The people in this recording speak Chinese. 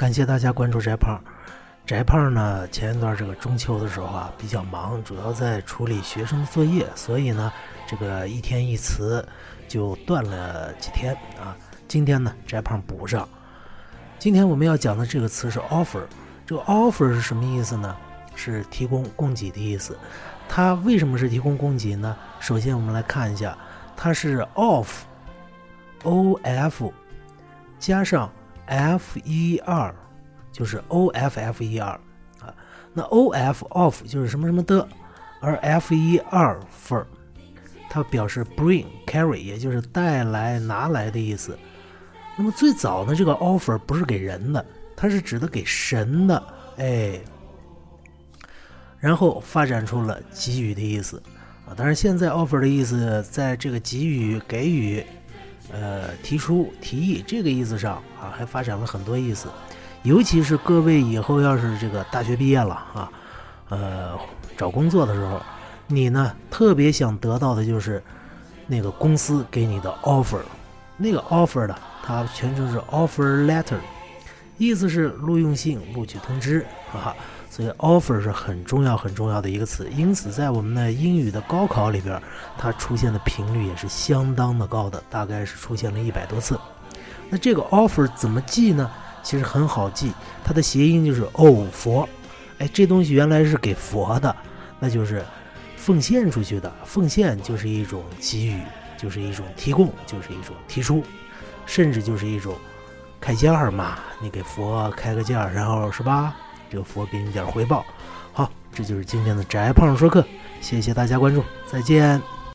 感谢大家关注翟胖。翟胖呢，前一段这个中秋的时候啊，比较忙，主要在处理学生作业，所以呢，这个一天一词就断了几天啊。今天呢，翟胖补上。今天我们要讲的这个词是 offer，这个 offer 是什么意思呢？是提供、供给的意思。它为什么是提供、供给呢？首先我们来看一下，它是 off，o f 加上 f e r。就是 o f f e r 啊，那 O F of 就是什么什么的，而 f e r for 它表示 bring carry，也就是带来拿来的意思。那么最早呢，这个 offer 不是给人的，它是指的给神的，哎。然后发展出了给予的意思啊，但是现在 offer 的意思在这个给予、给予、呃提出、提议这个意思上啊，还发展了很多意思。尤其是各位以后要是这个大学毕业了啊，呃，找工作的时候，你呢特别想得到的就是那个公司给你的 offer，那个 offer 的它全称是 offer letter，意思是录用信、录取通知啊，所以 offer 是很重要很重要的一个词，因此在我们的英语的高考里边，它出现的频率也是相当的高的，大概是出现了一百多次。那这个 offer 怎么记呢？其实很好记，它的谐音就是“哦佛”，哎，这东西原来是给佛的，那就是奉献出去的。奉献就是一种给予，就是一种提供，就是一种提出，甚至就是一种开价嘛。你给佛开个价，然后是吧？这个佛给你点回报。好，这就是今天的宅胖说客，谢谢大家关注，再见。